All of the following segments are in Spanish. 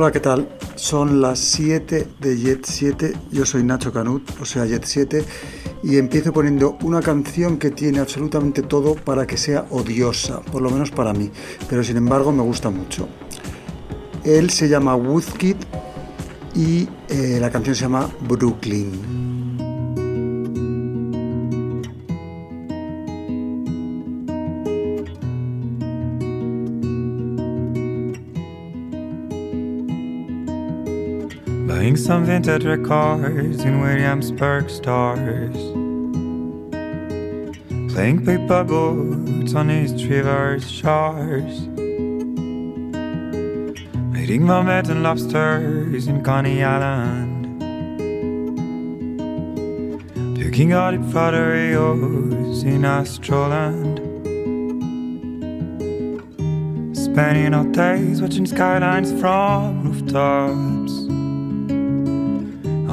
Hola, ¿qué tal? Son las 7 de Jet 7, yo soy Nacho Canut, o sea Jet 7, y empiezo poniendo una canción que tiene absolutamente todo para que sea odiosa, por lo menos para mí, pero sin embargo me gusta mucho. Él se llama Woodkid y eh, la canción se llama Brooklyn. Some vintage records in Williamsburg stores. Playing paper boats on East River's shores. Eating mermaids and lobsters in Coney Island. Taking out the Rios in Astroland. Spending our days watching skylines from rooftops.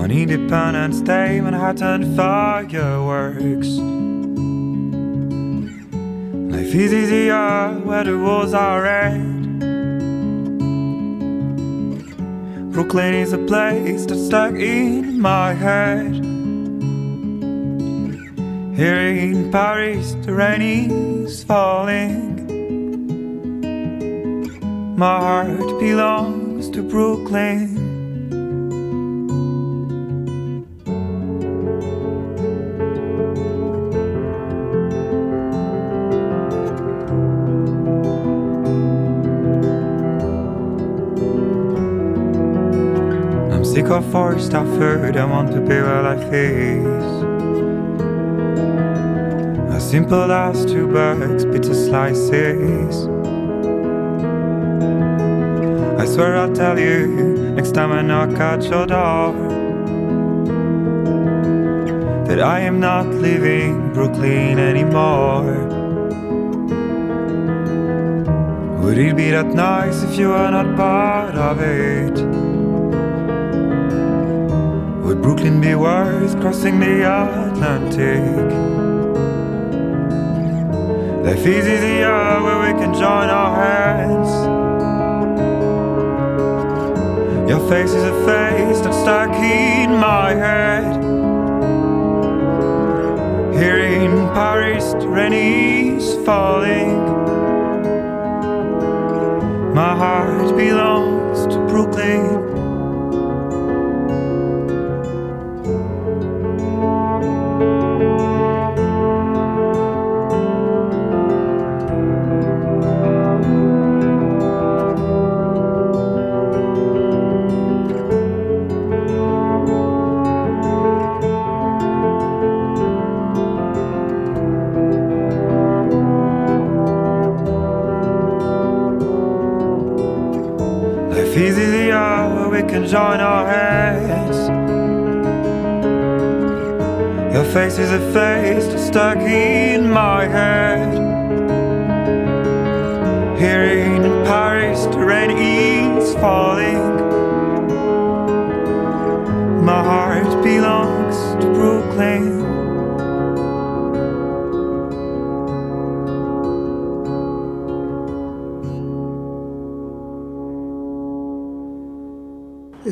On Independence Day, Manhattan fireworks. Life is easier where the walls are red. Brooklyn is a place that's stuck in my head. Here in Paris, the rain is falling. My heart belongs to Brooklyn. Sick of forest I Stafford, I want to be where life is. As simple as two bags, pizza slices. I swear I'll tell you next time I knock at your door that I am not leaving Brooklyn anymore. Would it be that nice if you were not part of it? Would Brooklyn be worth crossing the Atlantic? Life is easier where we can join our hands. Your face is a face that's stuck in my head. Here in Paris, rain is falling. My heart belongs to Brooklyn.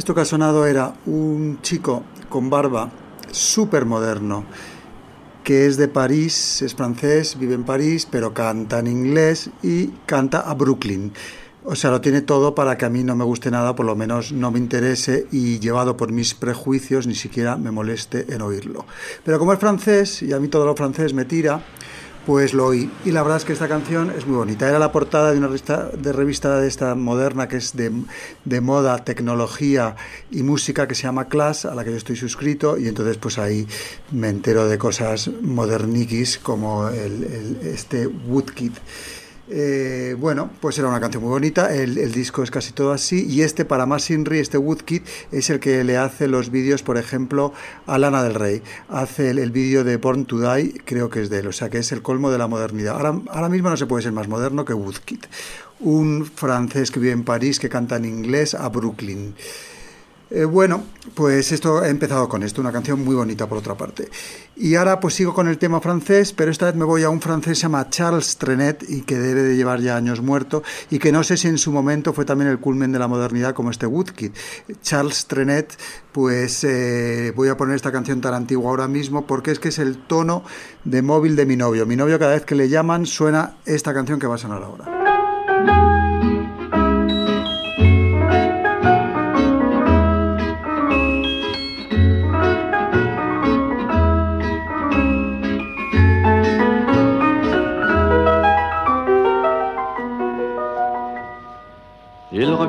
Esto que ha sonado era un chico con barba súper moderno, que es de París, es francés, vive en París, pero canta en inglés y canta a Brooklyn. O sea, lo tiene todo para que a mí no me guste nada, por lo menos no me interese y llevado por mis prejuicios ni siquiera me moleste en oírlo. Pero como es francés y a mí todo lo francés me tira, pues lo oí. Y la verdad es que esta canción es muy bonita. Era la portada de una revista de, revista de esta moderna que es de, de, moda, tecnología y música que se llama Class, a la que yo estoy suscrito. Y entonces pues ahí me entero de cosas moderniquis como el, este Woodkid. Eh, bueno, pues era una canción muy bonita, el, el, disco es casi todo así y este para más Inri, este Woodkid, es el que le hace los vídeos, por ejemplo, a Lana del Rey. Hace el, vídeo de Born to Die, creo que es de él, o sea que es el colmo de la modernidad. Ahora, ahora mismo no se puede ser más moderno que Woodkid, un francés que vive en París que canta en inglés a Brooklyn. Eh, bueno, pues esto he empezado con esto, una canción muy bonita por otra parte. Y ahora pues sigo con el tema francés, pero esta vez me voy a un francés que se llama Charles Trenet y que debe de llevar ya años muerto y que no sé si en su momento fue también el culmen de la modernidad como este Woodkid. Charles Trenet, pues eh, voy a poner esta canción tan antigua ahora mismo porque es que es el tono de móvil de mi novio. Mi novio cada vez que le llaman suena esta canción que va a sonar ahora.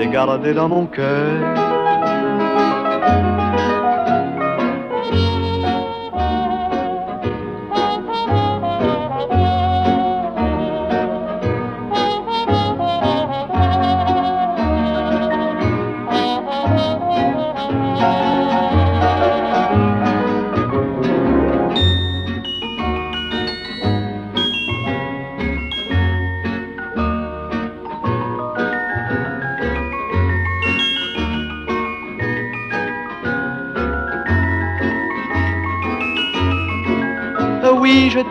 t'ai gardé dans mon cœur.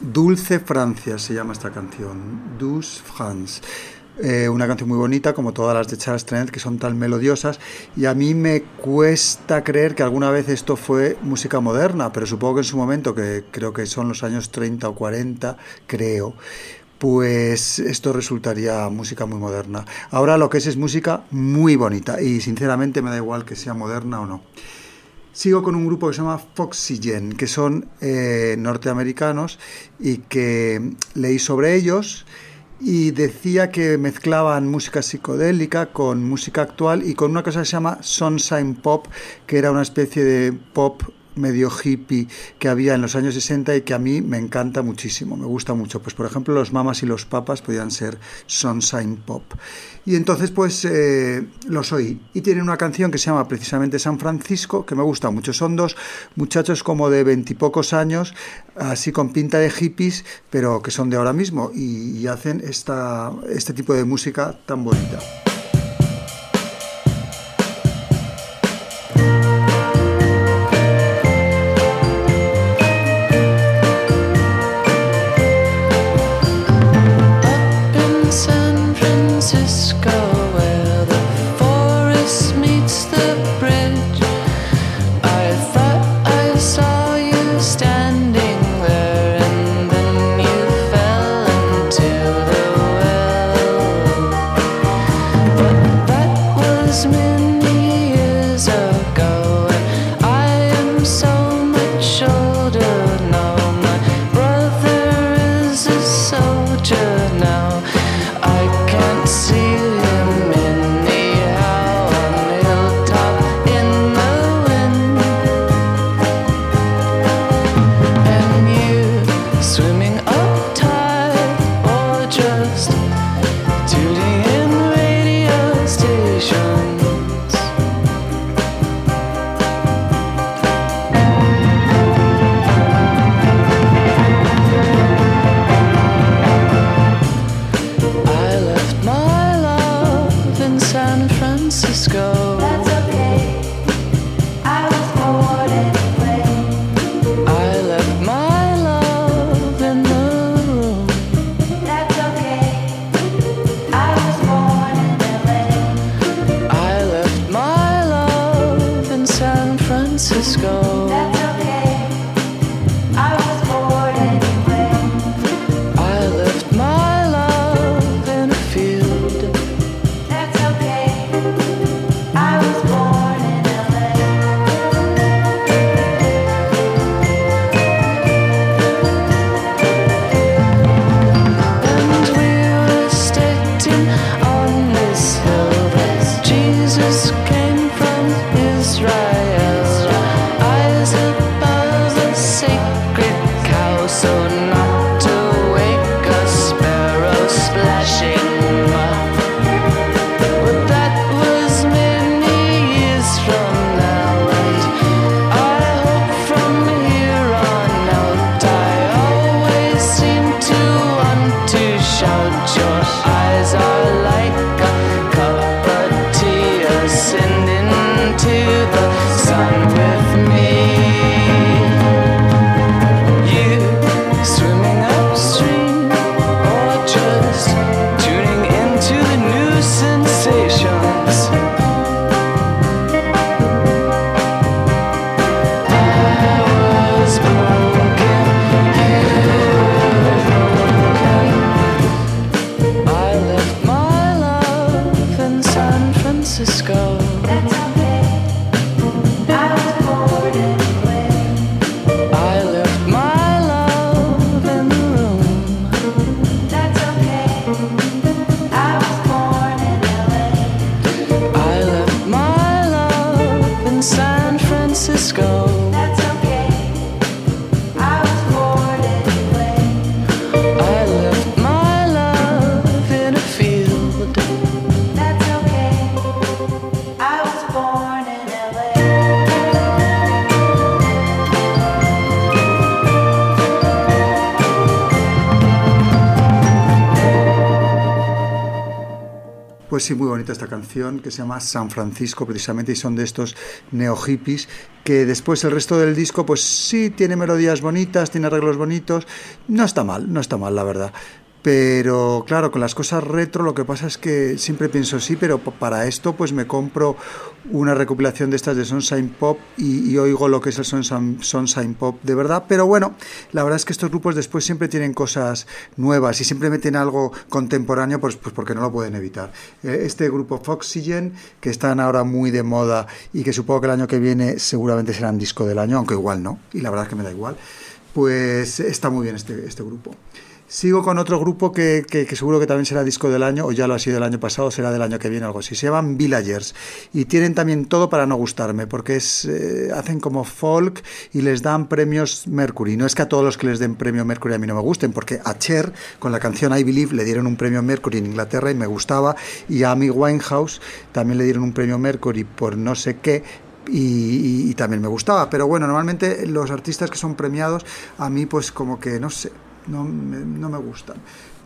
Dulce Francia se llama esta canción, Douce France. Eh, una canción muy bonita, como todas las de Charles Trenet, que son tan melodiosas, y a mí me cuesta creer que alguna vez esto fue música moderna, pero supongo que en su momento, que creo que son los años 30 o 40, creo, pues esto resultaría música muy moderna. Ahora lo que es es música muy bonita y sinceramente me da igual que sea moderna o no. Sigo con un grupo que se llama Foxygen, que son eh, norteamericanos y que leí sobre ellos y decía que mezclaban música psicodélica con música actual y con una cosa que se llama Sunshine Pop, que era una especie de pop medio hippie que había en los años 60 y que a mí me encanta muchísimo, me gusta mucho. Pues por ejemplo los mamas y los papas podían ser Sunshine Pop. Y entonces pues eh, los oí. Y tienen una canción que se llama precisamente San Francisco, que me gusta mucho. Son dos muchachos como de veintipocos años, así con pinta de hippies, pero que son de ahora mismo y, y hacen esta, este tipo de música tan bonita. Francisco. That's Pues sí, muy bonita esta canción que se llama San Francisco precisamente y son de estos neo hippies que después el resto del disco pues sí tiene melodías bonitas, tiene arreglos bonitos, no está mal, no está mal la verdad. Pero claro, con las cosas retro lo que pasa es que siempre pienso sí, pero para esto pues me compro una recopilación de estas de Sunshine Pop y, oigo lo que es el Sunshine, Pop de verdad. Pero bueno, la verdad es que estos grupos después siempre tienen cosas nuevas y siempre meten algo contemporáneo pues, pues porque no lo pueden evitar. Eh, este grupo Foxygen, que están ahora muy de moda y que supongo que el año que viene seguramente serán disco del año, aunque igual no, y la verdad es que me da igual, pues está muy bien este, este grupo. Sigo con otro grupo que, seguro que también será disco del año, o ya lo ha sido del año pasado, será del año que viene, algo así. Se llaman Villagers y tienen también todo para no gustarme, porque es, eh, hacen como folk y les dan premios Mercury. No es que a todos los que les den premio Mercury a mí no me gusten, porque a Cher, con la canción I Believe, le dieron un premio Mercury en Inglaterra y me gustaba, y a Amy Winehouse también le dieron un premio Mercury por no sé qué, y, también me gustaba. Pero bueno, normalmente los artistas que son premiados, a mí pues como que, no sé, no me, no me gustan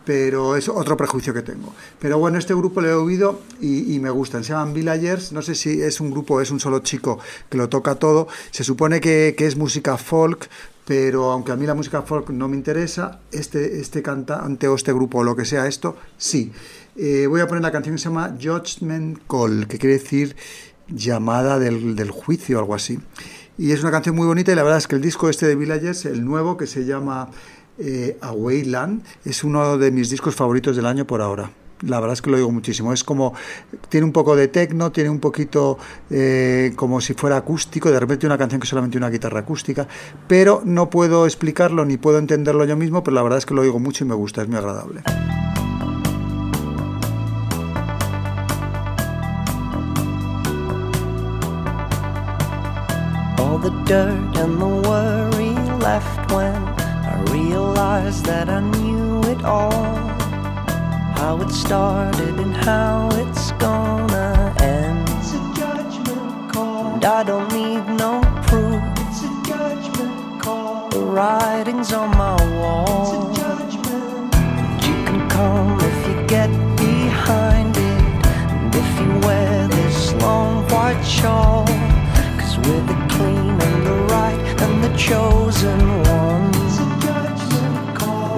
pero es otro prejuicio que tengo. Pero bueno, este grupo lo he oído y, me gustan. Se llaman Villagers, no sé si es un grupo es un solo chico que lo toca todo. Se supone que, que, es música folk, pero aunque a mí la música folk no me interesa, este, este cantante o este grupo o lo que sea esto, sí. Eh, voy a poner la canción que se llama Judgment Call, que quiere decir llamada del, del juicio o algo así. Y es una canción muy bonita y la verdad es que el disco este de Villagers, el nuevo que se llama eh, Awayland es uno de mis discos favoritos del año por ahora. La verdad es que lo digo muchísimo. Es como, tiene un poco de techno, tiene un poquito eh, como si fuera acústico, de repente una canción que solamente una guitarra acústica, pero no puedo explicarlo ni puedo entenderlo yo mismo, pero la verdad es que lo digo mucho y me gusta, es muy agradable. Realized that I knew it all. How it started and how it's gonna end. It's a judgment call. And I don't need no proof. It's a judgment call. The writing's on my wall. It's a judgment. And you can come if you get behind it. And if you wear this long white shawl. Cause we're the clean and the right and the chosen ones.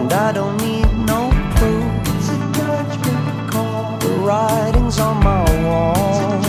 And I don't need no proof. The writing's on my wall.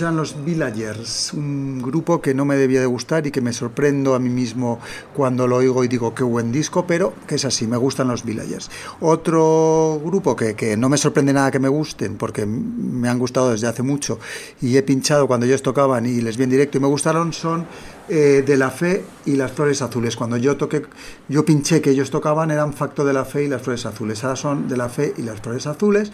Los Villagers, un grupo que no me debía de gustar y que me sorprendo a mí mismo cuando lo oigo y digo qué buen disco, pero que es así, me gustan los Villagers. Otro grupo que, que no me sorprende nada que me gusten, porque me han gustado desde hace mucho y he pinchado cuando ellos tocaban y les vi en directo y me gustaron, son eh, De la Fe y Las Flores Azules. Cuando yo toqué, yo pinché que ellos tocaban eran Facto de la Fe y Las Flores Azules. Ahora son De la Fe y Las Flores Azules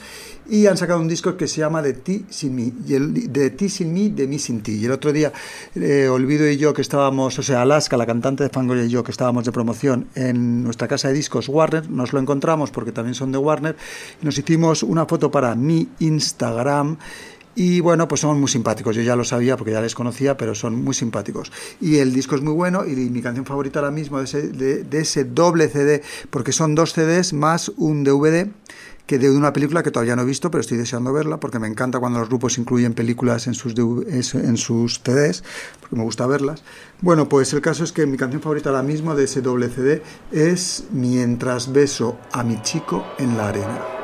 y han sacado un disco que se llama De ti sin mí, y el, de ti sin mí, de mí sin ti. Y el otro día, eh, Olvido y yo que estábamos, o sea, Alaska, la cantante de Fangoria y yo que estábamos de promoción en nuestra casa de discos Warner, nos lo encontramos porque también son de Warner, y nos hicimos una foto para mi Instagram. Y bueno, pues son muy simpáticos. Yo ya lo sabía porque ya les conocía, pero son muy simpáticos. Y el disco es muy bueno y mi canción favorita ahora mismo de ese, de, ese doble CD, porque son dos CDs más un DVD que de una película que todavía no he visto, pero estoy deseando verla porque me encanta cuando los grupos incluyen películas en sus, en sus CDs, porque me gusta verlas. Bueno, pues el caso es que mi canción favorita ahora mismo de ese doble CD es Mientras beso a mi chico en la arena.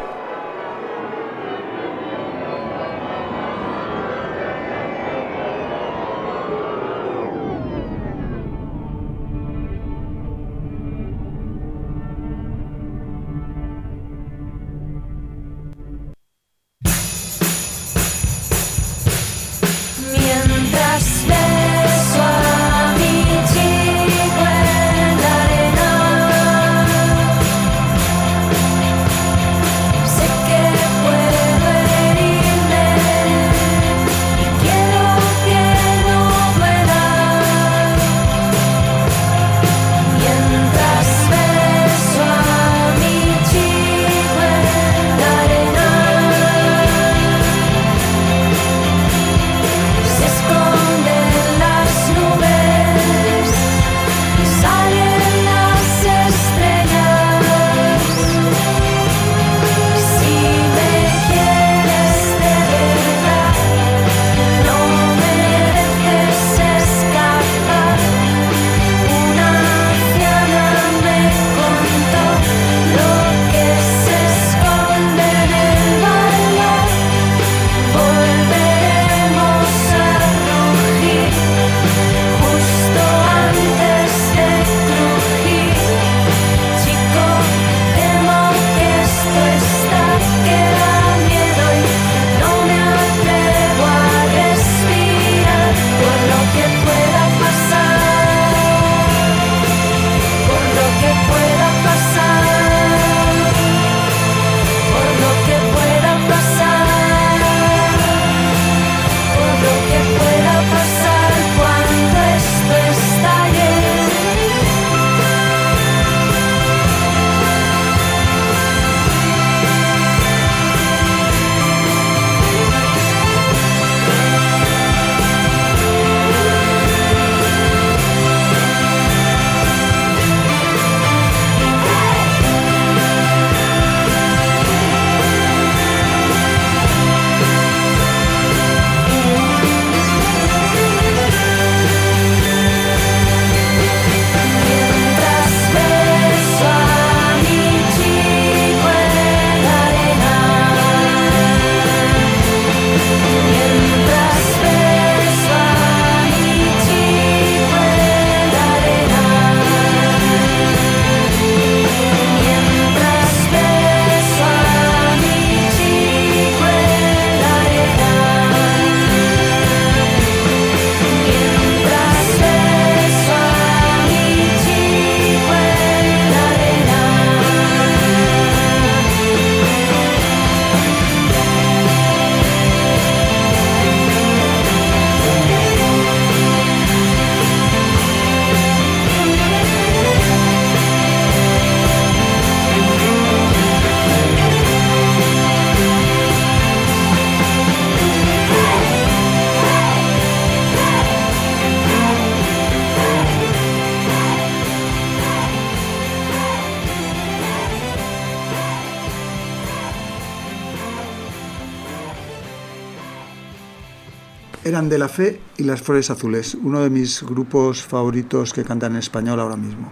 La Fe y Las Flores Azules, uno de mis grupos favoritos que cantan en español ahora mismo.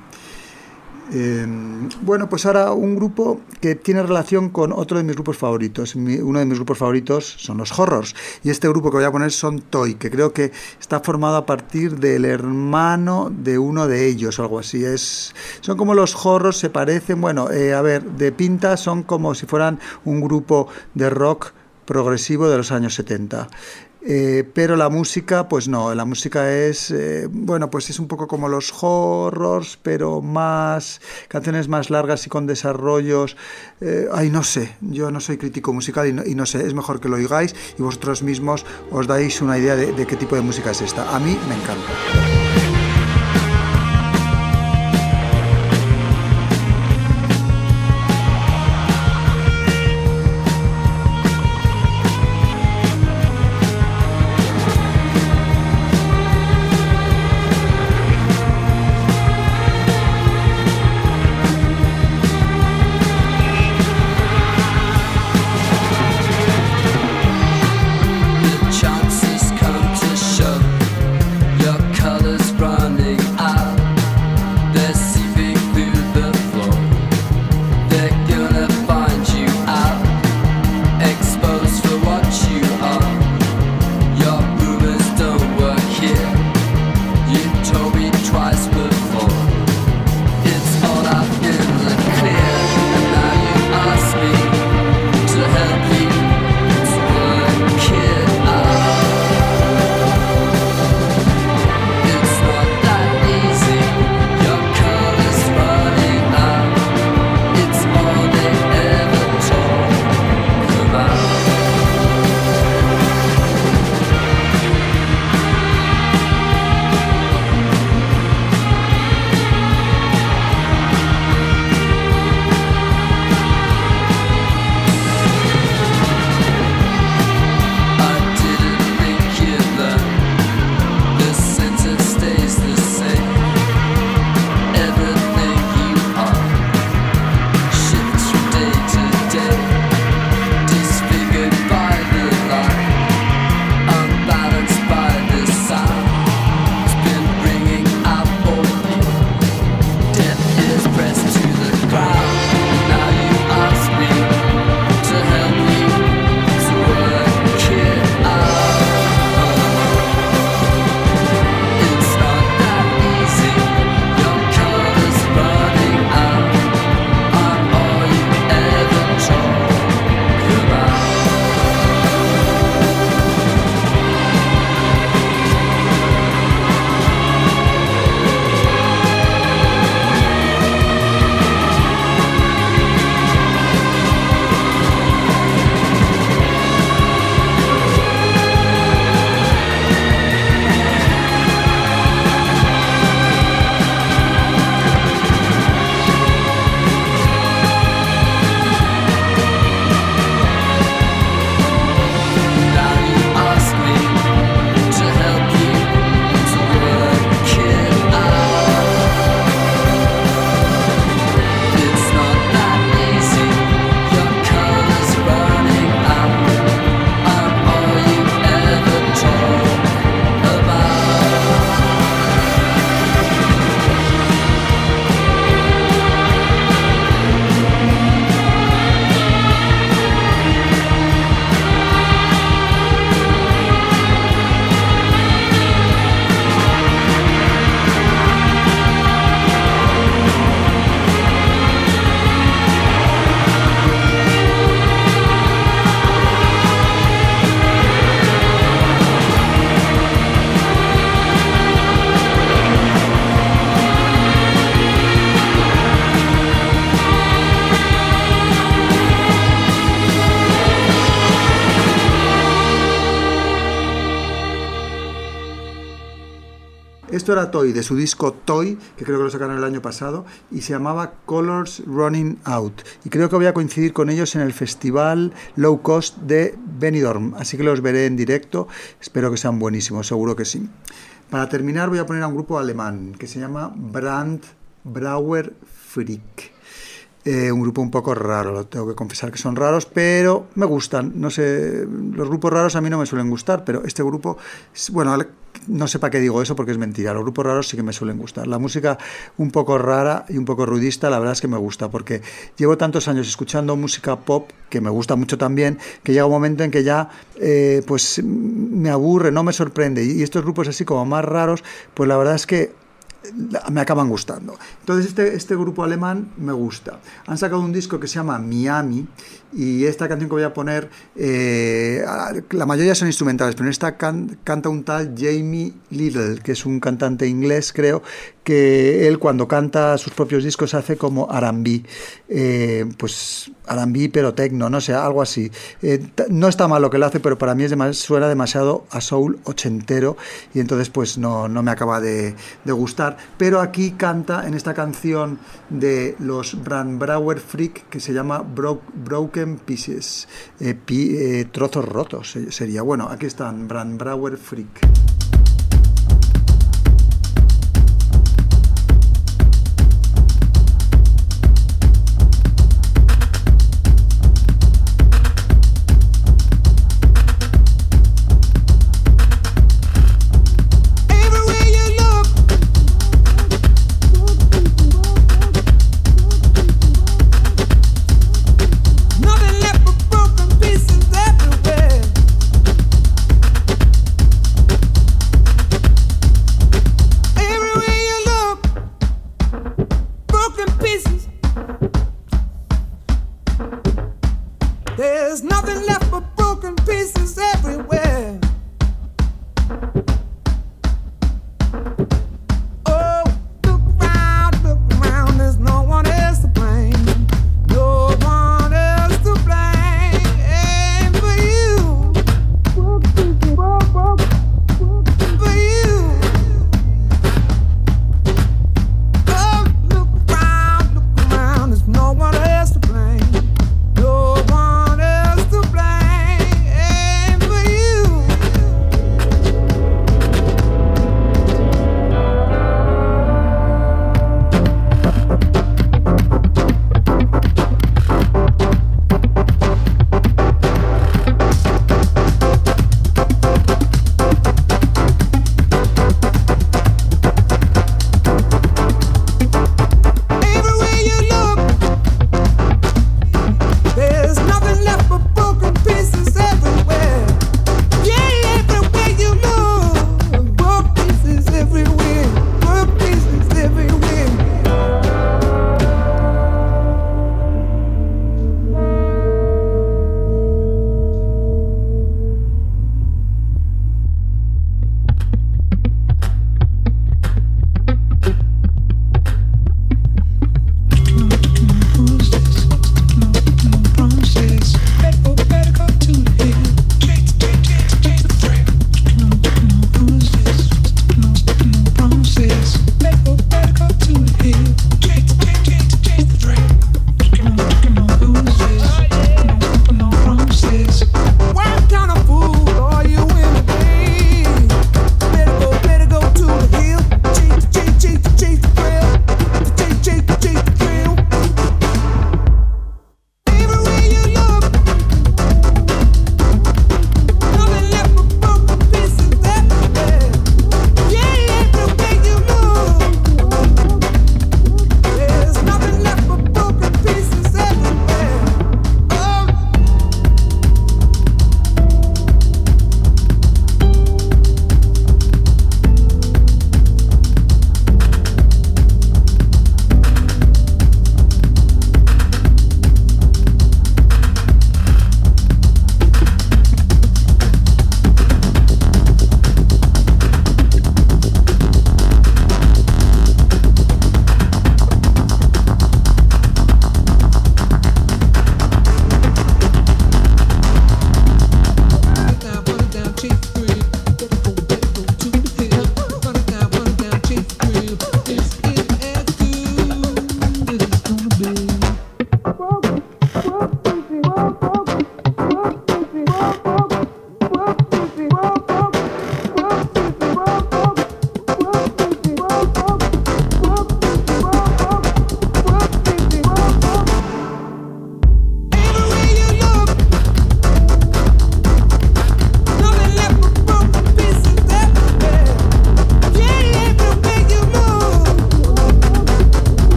Eh, bueno, pues ahora un grupo que tiene relación con otro de mis grupos favoritos. Uno de mis grupos favoritos son los horrors. Y este grupo que voy a poner son Toy, que creo que está formado a partir del hermano de uno de ellos o algo así. Es, son como los horrors, se parecen, bueno, eh, a ver, de pinta son como si fueran un grupo de rock progresivo de los años 70. Eh, pero la música, pues no, la música es, eh, bueno, pues es un poco como los horrors, pero más, canciones más largas y con desarrollos. eh, ay, no sé, yo no soy crítico musical y no, sé, es mejor que lo oigáis y vosotros mismos os dais una idea de, de qué tipo de música es esta. A mí me encanta. Esto era Toy, de su disco Toy, que creo que lo sacaron el año pasado, y se llamaba Colors Running Out. Y creo que voy a coincidir con ellos en el festival Low Cost de Benidorm, así que los veré en directo, espero que sean buenísimos, seguro que sí. Para terminar voy a poner a un grupo alemán que se llama Brand Brauer Freak. Eh, un grupo un poco raro, lo tengo que confesar que son raros, pero me gustan. No sé, los grupos raros a mí no me suelen gustar, pero este grupo, bueno, no sé para qué digo eso porque es mentira. Los grupos raros sí que me suelen gustar. La música un poco rara y un poco rudista, la verdad es que me gusta porque llevo tantos años escuchando música pop que me gusta mucho también, que llega un momento en que ya eh, pues me aburre, no me sorprende. Y estos grupos así como más raros, pues la verdad es que me acaban gustando. Entonces este, este grupo alemán me gusta. Han sacado un disco que se llama Miami y esta canción que voy a poner, eh, la mayoría son instrumentales, pero en esta can- canta un tal Jamie Little, que es un cantante inglés, creo, que él cuando canta sus propios discos hace como R&B, eh, pues R&B pero tecno, no sé, algo así. Eh, no está mal lo que lo hace, pero para mí es demas- suena demasiado a soul ochentero y entonces pues no, no me acaba de, gustar. Pero aquí canta en esta canción de los Brandbrauer Freak que se llama Bro- Pieces, eh, eh, trozos rotos eh, sería. Bueno, aquí están Brandbrauer Freak.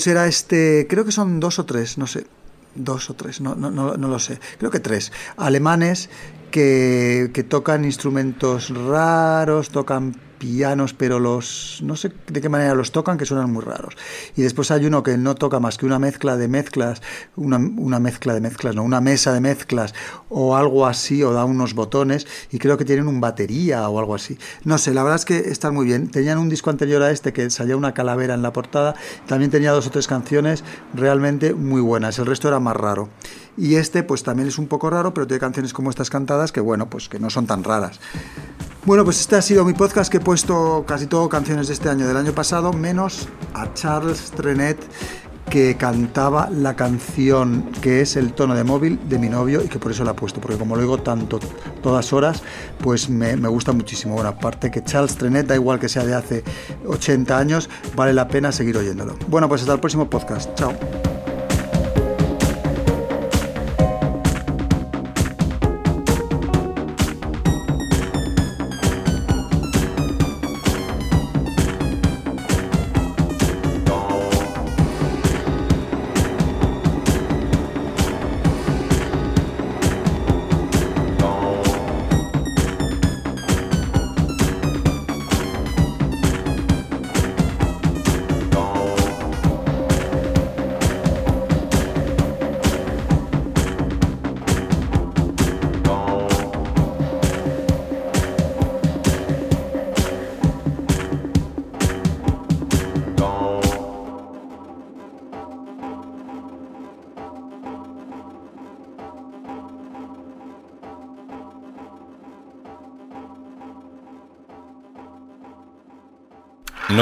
Pues era este, creo que son dos o tres, no sé, dos o tres, no, no, no, no lo sé, creo que tres, alemanes que, que tocan instrumentos raros, tocan pianos, pero los no sé de qué manera los tocan, que suenan muy raros. Y después hay uno que no toca más que una mezcla de mezclas, una, una mezcla de mezclas, no, una mesa de mezclas o algo así, o da unos botones, y creo que tienen un batería o algo así. No sé, la verdad es que están muy bien. Tenían un disco anterior a este que salía una calavera en la portada, también tenía dos o tres canciones realmente muy buenas, el resto era más raro. Y este pues también es un poco raro, pero tiene canciones como estas cantadas que bueno, pues que no son tan raras. Bueno, pues este ha sido mi podcast que he puesto casi todo canciones de este año, del año pasado, menos a Charles Trenet que cantaba la canción que es el tono de móvil de mi novio y que por eso la he puesto, porque como lo digo tanto, todas horas, pues me, me gusta muchísimo. Bueno, aparte que Charles Trenet, da igual que sea de hace 80 años, vale la pena seguir oyéndolo. Bueno, pues hasta el próximo podcast. Chao.